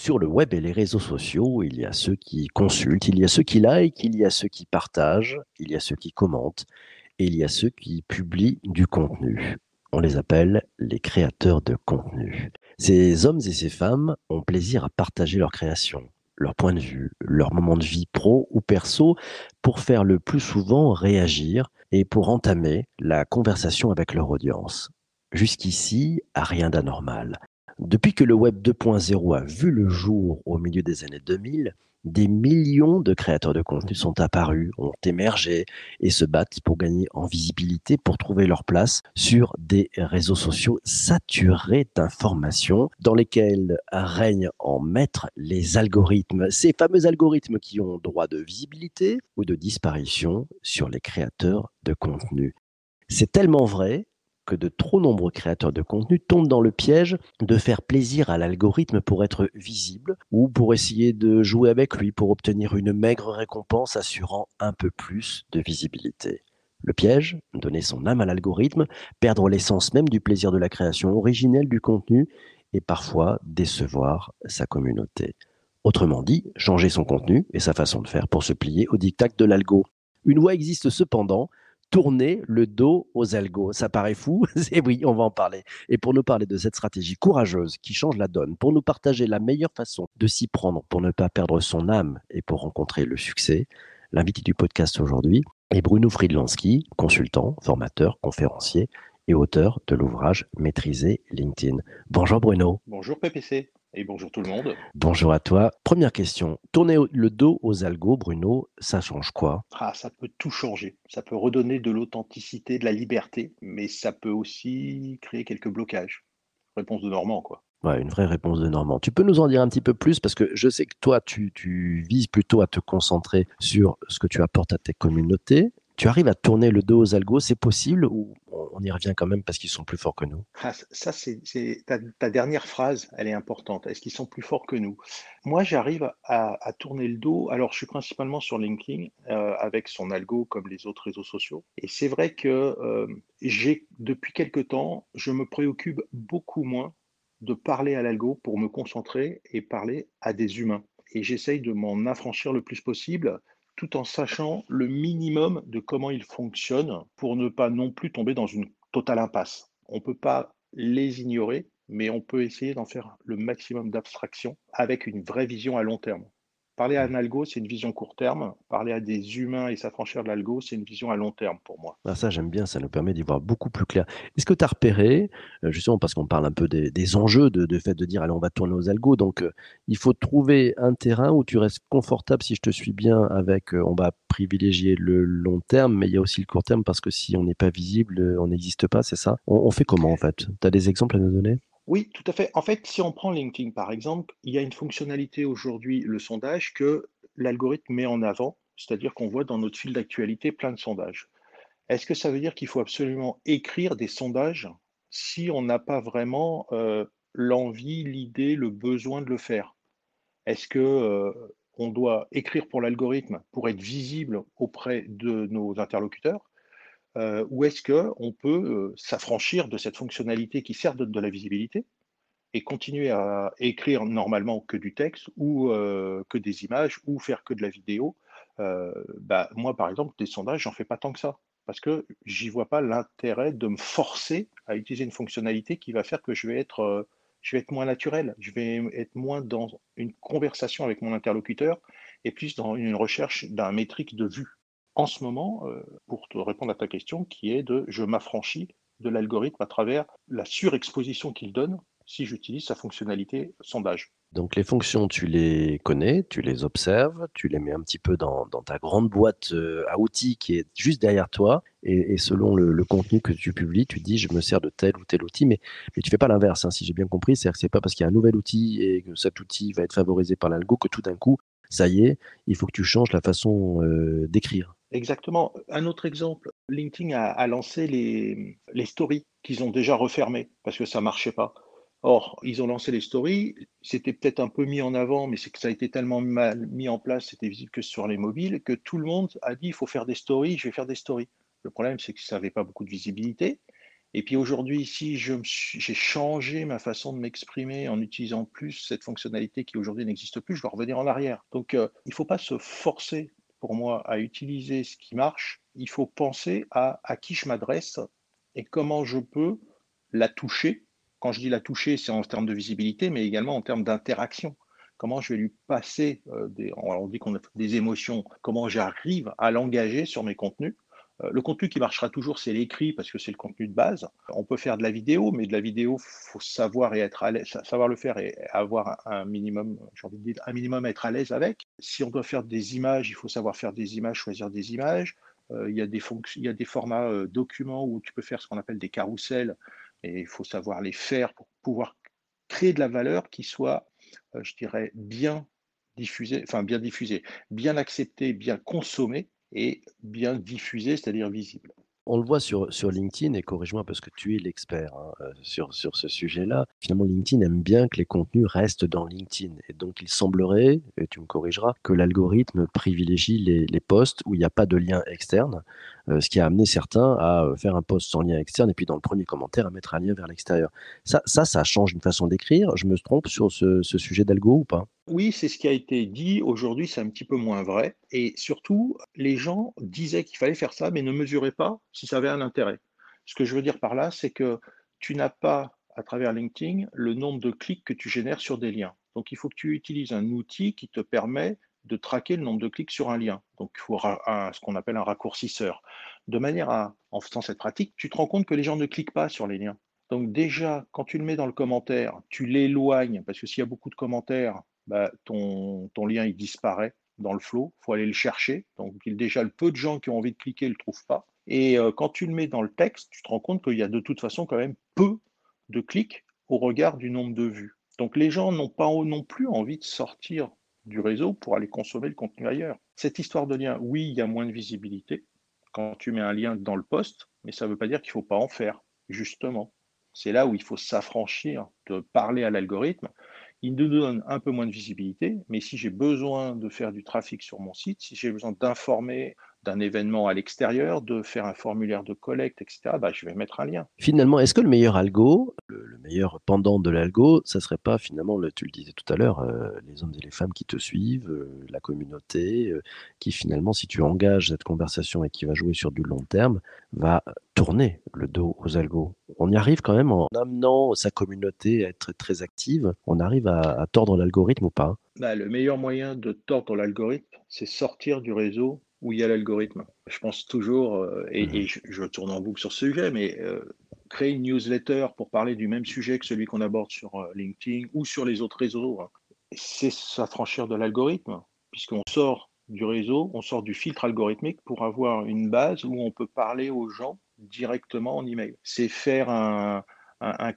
Sur le web et les réseaux sociaux, il y a ceux qui consultent, il y a ceux qui like, il y a ceux qui partagent, il y a ceux qui commentent et il y a ceux qui publient du contenu. On les appelle les créateurs de contenu. Ces hommes et ces femmes ont plaisir à partager leur création, leur point de vue, leur moment de vie pro ou perso pour faire le plus souvent réagir et pour entamer la conversation avec leur audience. Jusqu'ici, rien d'anormal. Depuis que le Web 2.0 a vu le jour au milieu des années 2000, des millions de créateurs de contenu sont apparus, ont émergé et se battent pour gagner en visibilité, pour trouver leur place sur des réseaux sociaux saturés d'informations dans lesquels règnent en maître les algorithmes, ces fameux algorithmes qui ont droit de visibilité ou de disparition sur les créateurs de contenu. C'est tellement vrai de trop nombreux créateurs de contenu tombent dans le piège de faire plaisir à l'algorithme pour être visible ou pour essayer de jouer avec lui pour obtenir une maigre récompense assurant un peu plus de visibilité. Le piège, donner son âme à l'algorithme, perdre l'essence même du plaisir de la création originelle du contenu et parfois décevoir sa communauté. Autrement dit, changer son contenu et sa façon de faire pour se plier au diktat de l'algo. Une voie existe cependant tourner le dos aux algos. Ça paraît fou, et oui, on va en parler. Et pour nous parler de cette stratégie courageuse qui change la donne, pour nous partager la meilleure façon de s'y prendre pour ne pas perdre son âme et pour rencontrer le succès, l'invité du podcast aujourd'hui est Bruno Friedlanski, consultant, formateur, conférencier et auteur de l'ouvrage Maîtriser LinkedIn. Bonjour Bruno. Bonjour PPC. Et bonjour tout le monde. Bonjour à toi. Première question. Tourner le dos aux algos, Bruno, ça change quoi? Ah, ça peut tout changer. Ça peut redonner de l'authenticité, de la liberté, mais ça peut aussi créer quelques blocages. Réponse de Normand, quoi. Ouais, une vraie réponse de Normand. Tu peux nous en dire un petit peu plus? Parce que je sais que toi, tu, tu vises plutôt à te concentrer sur ce que tu apportes à tes communautés. Tu arrives à tourner le dos aux algos, c'est possible ou on y revient quand même parce qu'ils sont plus forts que nous? Ah, Ça, c'est ta, dernière phrase, elle est importante. Est-ce qu'ils sont plus forts que nous? Moi, j'arrive à, tourner le dos. Alors, je suis principalement sur LinkedIn euh, avec son algo comme les autres réseaux sociaux. Et c'est vrai que euh, j'ai, depuis quelque temps, je me préoccupe beaucoup moins de parler à l'algo pour me concentrer et parler à des humains. Et j'essaye de m'en affranchir le plus possible tout en sachant le minimum de comment il fonctionne pour ne pas non plus tomber dans une totale impasse. On ne peut pas les ignorer, mais on peut essayer d'en faire le maximum d'abstraction avec une vraie vision à long terme. Parler à un algo, c'est une vision court terme. Parler à des humains et s'affranchir de l'algo, c'est une vision à long terme pour moi. Ah, ça, j'aime bien, ça nous permet d'y voir beaucoup plus clair. Est-ce que tu as repéré, euh, justement parce qu'on parle un peu des, enjeux de, fait de dire, allez, on va tourner aux algos, donc euh, il faut trouver un terrain où tu restes confortable, si je te suis bien, avec, euh, on va privilégier le long terme, mais il y a aussi le court terme, parce que si on n'est pas visible, on n'existe pas, c'est ça? On, fait comment en fait? Tu des exemples à nous donner? Oui, tout à fait. En fait, si on prend LinkedIn par exemple, il y a une fonctionnalité aujourd'hui, le sondage, que l'algorithme met en avant, c'est-à-dire qu'on voit dans notre fil d'actualité plein de sondages. Est-ce que ça veut dire qu'il faut absolument écrire des sondages si on n'a pas vraiment euh, l'envie, l'idée, le besoin de le faire? Est-ce que euh, on doit écrire pour l'algorithme pour être visible auprès de nos interlocuteurs? Euh, ou est-ce qu'on peut euh, s'affranchir de cette fonctionnalité qui sert de, la visibilité et continuer à écrire normalement que du texte ou euh, que des images ou faire que de la vidéo bah, Moi, par exemple, des sondages, j'en fais pas tant que ça parce que j'y vois pas l'intérêt de me forcer à utiliser une fonctionnalité qui va faire que je vais être, je vais être moins naturel, je vais être moins dans une conversation avec mon interlocuteur et plus dans une recherche d'un métrique de vue en ce moment, euh, pour te répondre à ta question, qui est de je m'affranchis de l'algorithme à travers la surexposition qu'il donne si j'utilise sa fonctionnalité sondage. Donc les fonctions, tu les connais, tu les observes, tu les mets un petit peu dans, ta grande boîte euh, à outils qui est juste derrière toi, et, selon le, contenu que tu publies, tu dis je me sers de tel ou tel outil, mais, mais tu fais pas l'inverse, hein, si j'ai bien compris, c'est-à-dire que c'est pas parce qu'il y a un nouvel outil et que cet outil va être favorisé par l'algo que tout d'un coup, ça y est, il faut que tu changes la façon euh, d'écrire. Exactement. Un autre exemple, LinkedIn a, lancé les, stories qu'ils ont déjà refermées parce que ça ne marchait pas. Or, ils ont lancé les stories, c'était peut-être un peu mis en avant, mais c'est que ça a été tellement mal mis en place, c'était visible que sur les mobiles, que tout le monde a dit il faut faire des stories, je vais faire des stories. Le problème, c'est que ça n'avait pas beaucoup de visibilité. Et puis aujourd'hui, si j'ai changé ma façon de m'exprimer en utilisant plus cette fonctionnalité qui aujourd'hui n'existe plus, je dois revenir en arrière. Donc euh, il ne faut pas se forcer pour moi à utiliser ce qui marche. Il faut penser à qui je m'adresse et comment je peux la toucher. Quand je dis la toucher, c'est en termes de visibilité, mais également en termes d'interaction. Comment je vais lui passer euh, des, on dit qu'on a des émotions, comment j'arrive à l'engager sur mes contenus le contenu qui marchera toujours, c'est l'écrit parce que c'est le contenu de base. On peut faire de la vidéo, mais de la vidéo, faut savoir et être à savoir le faire et avoir un minimum, j'ai envie de dire, un minimum être à l'aise avec. Si on doit faire des images, il faut savoir faire des images, choisir des images. Euh, il, y a des il y a des formats euh, documents où tu peux faire ce qu'on appelle des carousels et il faut savoir les faire pour pouvoir créer de la valeur qui soit, je dirais, bien diffusée, enfin bien diffusée, bien acceptée, bien consommée et bien diffusé, c'est-à-dire visible. On le voit sur, LinkedIn, et corrige-moi parce que tu es l'expert hein, euh, sur, sur ce sujet-là. Finalement, LinkedIn aime bien que les contenus restent dans LinkedIn. Et donc, il semblerait, et tu me corrigeras, que l'algorithme privilégie les, les posts où il n'y a pas de lien externe, ce qui a amené certains à euh, faire un post sans lien externe et puis dans le premier commentaire à mettre un lien vers l'extérieur. Ça, ça, ça change une façon d'écrire? Je me trompe sur ce, ce sujet d'algo ou pas? Oui, c'est ce qui a été dit. Aujourd'hui, c'est un petit peu moins vrai. Et surtout, les gens disaient qu'il fallait faire ça, mais ne mesuraient pas si ça avait un intérêt. Ce que je veux dire par là, c'est que tu n'as pas, à travers LinkedIn, le nombre de clics que tu génères sur des liens. Donc, il faut que tu utilises un outil qui te permet de traquer le nombre de clics sur un lien. Donc, il faut ce qu'on appelle un raccourcisseur. De manière à, en faisant cette pratique, tu te rends compte que les gens ne cliquent pas sur les liens. Donc déjà, quand tu le mets dans le commentaire, tu l'éloignes, parce que s'il y a beaucoup de commentaires, bah, ton, ton, lien il disparaît dans le flow. Il faut aller le chercher. Donc déjà, le peu de gens qui ont envie de cliquer ne le trouvent pas. Et euh, quand tu le mets dans le texte, tu te rends compte qu'il y a de toute façon quand même peu de clics au regard du nombre de vues. Donc les gens n'ont pas non plus envie de sortir du réseau pour aller consommer le contenu ailleurs. Cette histoire de lien, oui, il y a moins de visibilité quand tu mets un lien dans le poste, mais ça ne veut pas dire qu'il ne faut pas en faire, justement. C'est là où il faut s'affranchir de parler à l'algorithme il nous donne un peu moins de visibilité, mais si j'ai besoin de faire du trafic sur mon site, si j'ai besoin d'informer d'un événement à l'extérieur, de faire un formulaire de collecte, etc., bah, je vais mettre un lien. Finalement, est-ce que le meilleur algo, meilleur pendant de l'algo, ça serait pas finalement, tu le disais tout à l'heure, euh, les hommes et les femmes qui te suivent, euh, la communauté, euh, qui finalement, si tu engages cette conversation et qui va jouer sur du long terme, va tourner le dos aux algos. On y arrive quand même en amenant sa communauté à être très active, on arrive à, à tordre l'algorithme ou pas bah, Le meilleur moyen de tordre l'algorithme, c'est sortir du réseau où il y a l'algorithme. Je pense toujours, euh, et, mhm. je, tourne en boucle sur ce sujet, mais euh, créer une newsletter pour parler du même sujet que celui qu'on aborde sur euh, LinkedIn ou sur les autres réseaux, hein, c'est s'affranchir de l'algorithme, puisqu'on sort du réseau, on sort du filtre algorithmique pour avoir une base où on peut parler aux gens directement en email. C'est faire un,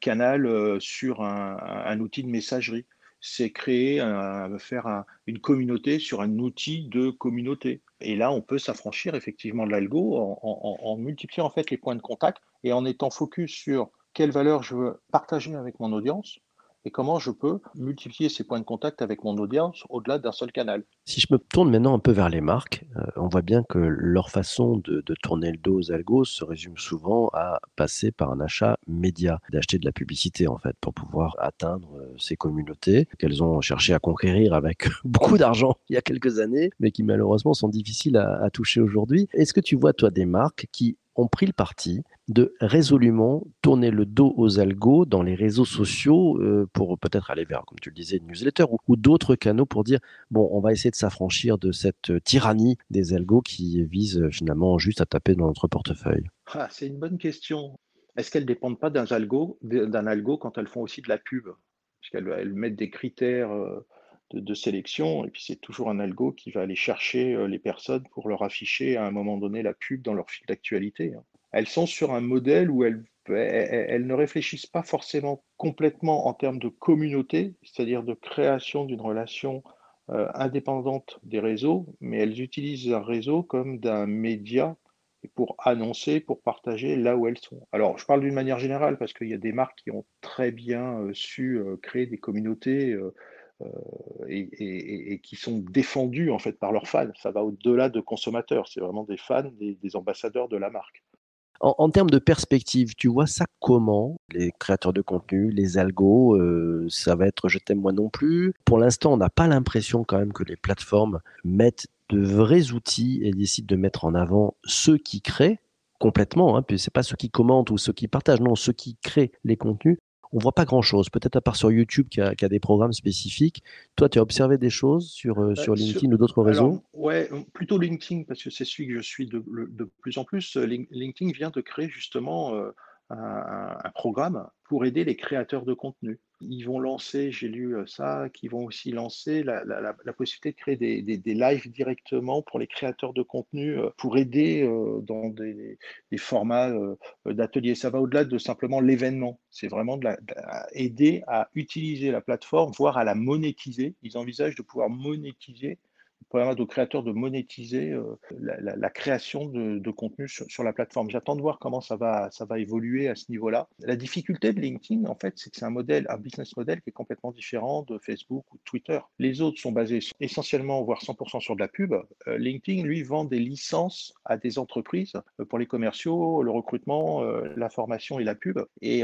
canal sur un outil de messagerie c'est créer, faire une communauté sur un outil de communauté. Et là, on peut s'affranchir effectivement de l'algo en, multipliant en fait les points de contact et en étant focus sur quelle valeur je veux partager avec mon audience et comment je peux multiplier ces points de contact avec mon audience au-delà d'un seul canal? Si je me tourne maintenant un peu vers les marques, euh, on voit bien que leur façon de, tourner le dos aux algos se résume souvent à passer par un achat média, d'acheter de la publicité en fait pour pouvoir atteindre euh, ces communautés qu'elles ont cherché à conquérir avec beaucoup d'argent il y a quelques années, mais qui malheureusement sont difficiles à toucher aujourd'hui. Est-ce que tu vois toi des marques qui ont pris le parti de résolument tourner le dos aux algos dans les réseaux sociaux euh, pour peut-être aller vers, comme tu le disais, une newsletter ou, d'autres canaux pour dire, bon, on va essayer de s'affranchir de cette euh, tyrannie des algos qui visent euh, finalement juste à taper dans notre portefeuille ah, C'est une bonne question. Est-ce qu'elles ne dépendent pas d'un algo, quand elles font aussi de la pub? Parce qu'elles mettent des critères de, sélection et puis c'est toujours un algo qui va aller chercher les personnes pour leur afficher à un moment donné la pub dans leur fil d'actualité. Hein elles sont sur un modèle où elles, elles, ne réfléchissent pas forcément complètement en termes de communauté, c'est-à-dire de création d'une relation euh, indépendante des réseaux, mais elles utilisent un réseau comme d'un média pour annoncer, pour partager là où elles sont. Alors, je parle d'une manière générale parce qu'il y a des marques qui ont très bien euh, su euh, créer des communautés et, qui sont défendues en fait par leurs fans. Ça va au-delà de consommateurs, c'est vraiment des fans, des ambassadeurs de la marque. En, termes de perspective, tu vois ça comment Les créateurs de contenu, les algos, euh, ça va être je t'aime moi non plus. Pour l'instant, on n'a pas l'impression quand même que les plateformes mettent de vrais outils et décident de mettre en avant ceux qui créent complètement. Hein, puis c'est pas ceux qui commentent ou ceux qui partagent, non, ceux qui créent les contenus on voit pas grand-chose. Peut-être à part sur YouTube qui a, des programmes spécifiques. Toi, tu as observé des choses sur, euh, bah, sur LinkedIn ou d'autres réseaux? Ouais, plutôt LinkedIn parce que c'est celui que je suis de, plus en plus. LinkedIn vient de créer justement euh, programme pour aider les créateurs de contenu. Ils vont lancer, j'ai lu euh, ça, qu'ils vont aussi lancer la, possibilité de créer des, des, lives directement pour les créateurs de contenu euh, pour aider euh, dans des, formats d'ateliers. Ça va au-delà de simplement l'événement. C'est vraiment de, aider à utiliser la plateforme, voire à la monétiser. Ils envisagent de pouvoir monétiser permettre aux créateurs de monétiser euh, la, création de, contenu sur, la plateforme. J'attends de voir comment ça va, ça va évoluer à ce niveau-là. La difficulté de LinkedIn, en fait, c'est que c'est un modèle, un business model qui est complètement différent de Facebook ou Twitter. Les autres sont basés essentiellement, voire 100% sur de la pub. Euh, LinkedIn, lui, vend des licences à des entreprises euh, pour les commerciaux, le recrutement, la formation et la pub. Et,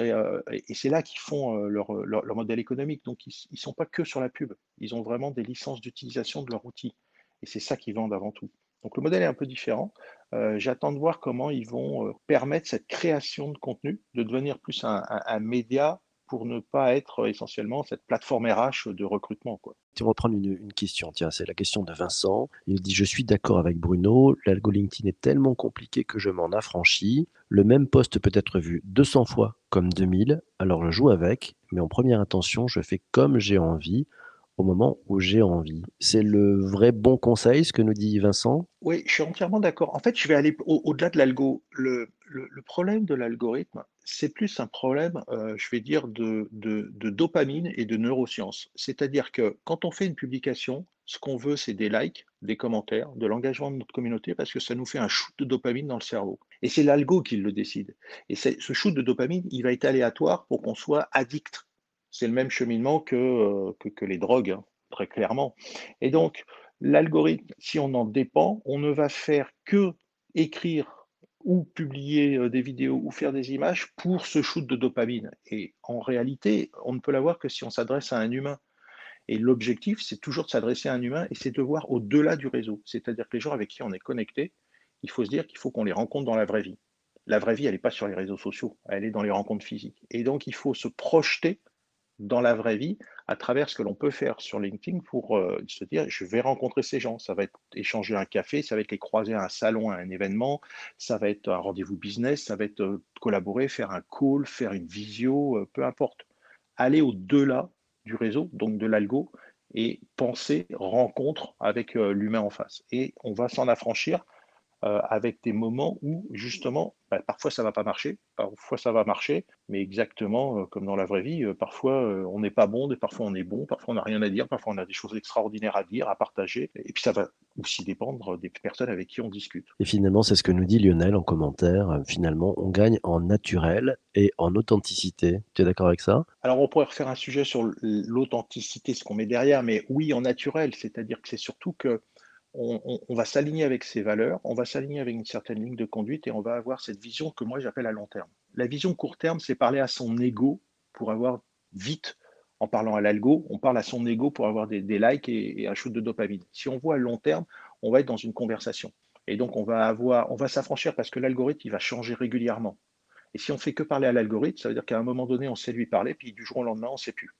c'est là qu'ils font leur, leur, modèle économique. Donc, ils ne sont pas que sur la pub. Ils ont vraiment des licences d'utilisation de leur outil. Et c'est ça qu'ils vendent avant tout. Donc le modèle est un peu différent. Euh, j'attends de voir comment ils vont euh, permettre cette création de contenu, de devenir plus un, média pour ne pas être essentiellement cette plateforme RH de recrutement. Quoi. Tu vas une, question, tiens, c'est la question de Vincent. Il dit Je suis d'accord avec Bruno, l'algo LinkedIn est tellement compliqué que je m'en affranchis. Le même poste peut être vu 200 fois comme 2000, alors je joue avec, mais en première intention, je fais comme j'ai envie au moment où j'ai envie. C'est le vrai bon conseil, ce que nous dit Vincent? Oui, je suis entièrement d'accord. En fait, je vais aller au-delà de l'algo. Le, problème de l'algorithme, c'est plus un problème, euh, je vais dire, de, dopamine et de neurosciences. C'est-à-dire que quand on fait une publication, ce qu'on veut, c'est des likes, des commentaires, de l'engagement de notre communauté, parce que ça nous fait un shoot de dopamine dans le cerveau. Et c'est l'algo qui le décide. Et ce shoot de dopamine, il va être aléatoire pour qu'on soit addict c'est le même cheminement que, euh, que, les drogues, hein, très clairement. Et donc, l'algorithme, si on en dépend, on ne va faire que écrire ou publier euh, des vidéos ou faire des images pour ce shoot de dopamine. Et en réalité, on ne peut l'avoir que si on s'adresse à un humain. Et l'objectif, c'est toujours de s'adresser à un humain et c'est de voir au-delà du réseau. C'est-à-dire que les gens avec qui on est connecté, il faut se dire qu'il faut qu'on les rencontre dans la vraie vie. La vraie vie, elle n'est pas sur les réseaux sociaux, elle est dans les rencontres physiques. Et donc, il faut se projeter dans la vraie vie à travers ce que l'on peut faire sur LinkedIn pour euh, se dire je vais rencontrer ces gens. Ça va être échanger un café, ça va être les croiser à un salon, à un événement, ça va être un rendez-vous business, ça va être euh, collaborer, faire un call, faire une visio, euh, peu importe. Aller au-delà du réseau, donc de l'algo, et penser rencontre avec l'humain en face. Et on va s'en affranchir euh, avec des moments où justement, bah, parfois ça va pas marcher, parfois ça va marcher, mais exactement euh, comme dans la vraie vie, euh, parfois on n'est pas bon, et parfois on est bon, parfois on n'a rien à dire, parfois on a des choses extraordinaires à dire, à partager, et puis ça va aussi dépendre des personnes avec qui on discute. Et finalement, c'est ce que nous dit Lionel en commentaire, finalement, on gagne en naturel et en authenticité. Tu es d'accord avec ça? Alors on pourrait refaire un sujet sur l'authenticité, ce qu'on met derrière, mais oui, en naturel, c'est-à-dire que c'est surtout que on, va s'aligner avec ses valeurs, on va s'aligner avec une certaine ligne de conduite et on va avoir cette vision que moi j'appelle à long terme. La vision court terme, c'est parler à son ego pour avoir vite, en parlant à l'algo, on parle à son ego pour avoir des, likes et, un shoot de dopamine. Si on voit à long terme, on va être dans une conversation. Et donc on va avoir, on va s'affranchir parce que l'algorithme, il va changer régulièrement. Et si on fait que parler à l'algorithme, ça veut dire qu'à un moment donné, on sait lui parler, puis du jour au lendemain, on ne sait plus.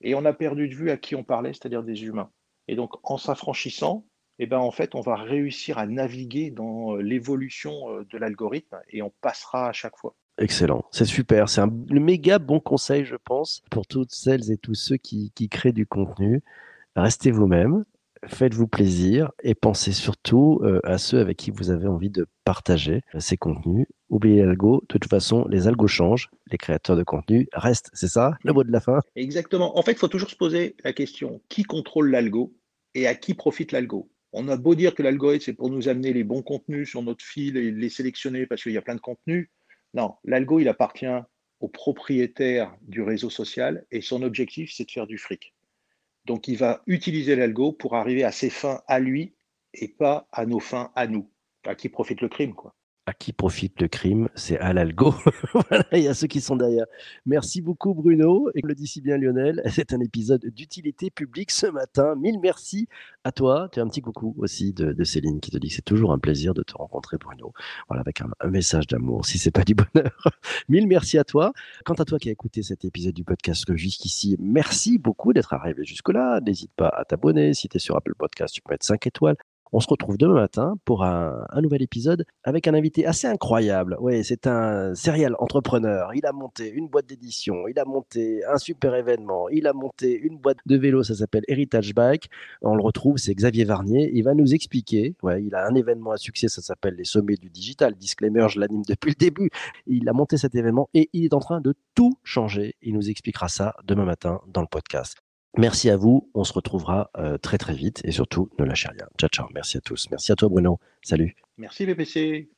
Et on a perdu de vue à qui on parlait, c'est-à-dire des humains. Et donc, en s'affranchissant, eh ben, en fait, on va réussir à naviguer dans euh, l'évolution euh, de l'algorithme et on passera à chaque fois. Excellent, c'est super. C'est un méga bon conseil, je pense, pour toutes celles et tous ceux qui, créent du contenu. Restez vous-même, faites-vous plaisir et pensez surtout euh, à ceux avec qui vous avez envie de partager ces contenus. Oubliez l'algo, de toute façon, les algos changent, les créateurs de contenu restent, c'est ça le mot de la fin? Exactement. En fait, il faut toujours se poser la question, qui contrôle l'algo et à qui profite l'algo? On a beau dire que l'algorithme, c'est pour nous amener les bons contenus sur notre fil et les sélectionner parce qu'il y a plein de contenus. Non, l'algo, il appartient au propriétaire du réseau social et son objectif, c'est de faire du fric. Donc, il va utiliser l'algo pour arriver à ses fins à lui et pas à nos fins à nous, à qui profite le crime. Quoi. À qui profite le crime C'est à l'algo. voilà, il y a ceux qui sont derrière. Merci beaucoup Bruno. Et le dit si bien Lionel, c'est un épisode d'utilité publique ce matin. Mille merci à toi. Tu as un petit coucou aussi de, Céline qui te dit que c'est toujours un plaisir de te rencontrer Bruno. Voilà, avec un, message d'amour, si c'est pas du bonheur. Mille merci à toi. Quant à toi qui as écouté cet épisode du podcast jusqu'ici, merci beaucoup d'être arrivé jusque-là. N'hésite pas à t'abonner. Si tu es sur Apple Podcast, tu peux mettre 5 étoiles. On se retrouve demain matin pour un, nouvel épisode avec un invité assez incroyable. Oui, c'est un serial entrepreneur. Il a monté une boîte d'édition, il a monté un super événement, il a monté une boîte de vélo, ça s'appelle Heritage Bike. On le retrouve, c'est Xavier Varnier. Il va nous expliquer. Ouais, il a un événement à succès, ça s'appelle les sommets du digital. Disclaimer, je l'anime depuis le début. Il a monté cet événement et il est en train de tout changer. Il nous expliquera ça demain matin dans le podcast. Merci à vous. On se retrouvera euh, très très vite et surtout ne lâchez rien. Ciao ciao. Merci à tous. Merci à toi Bruno. Salut. Merci VPC.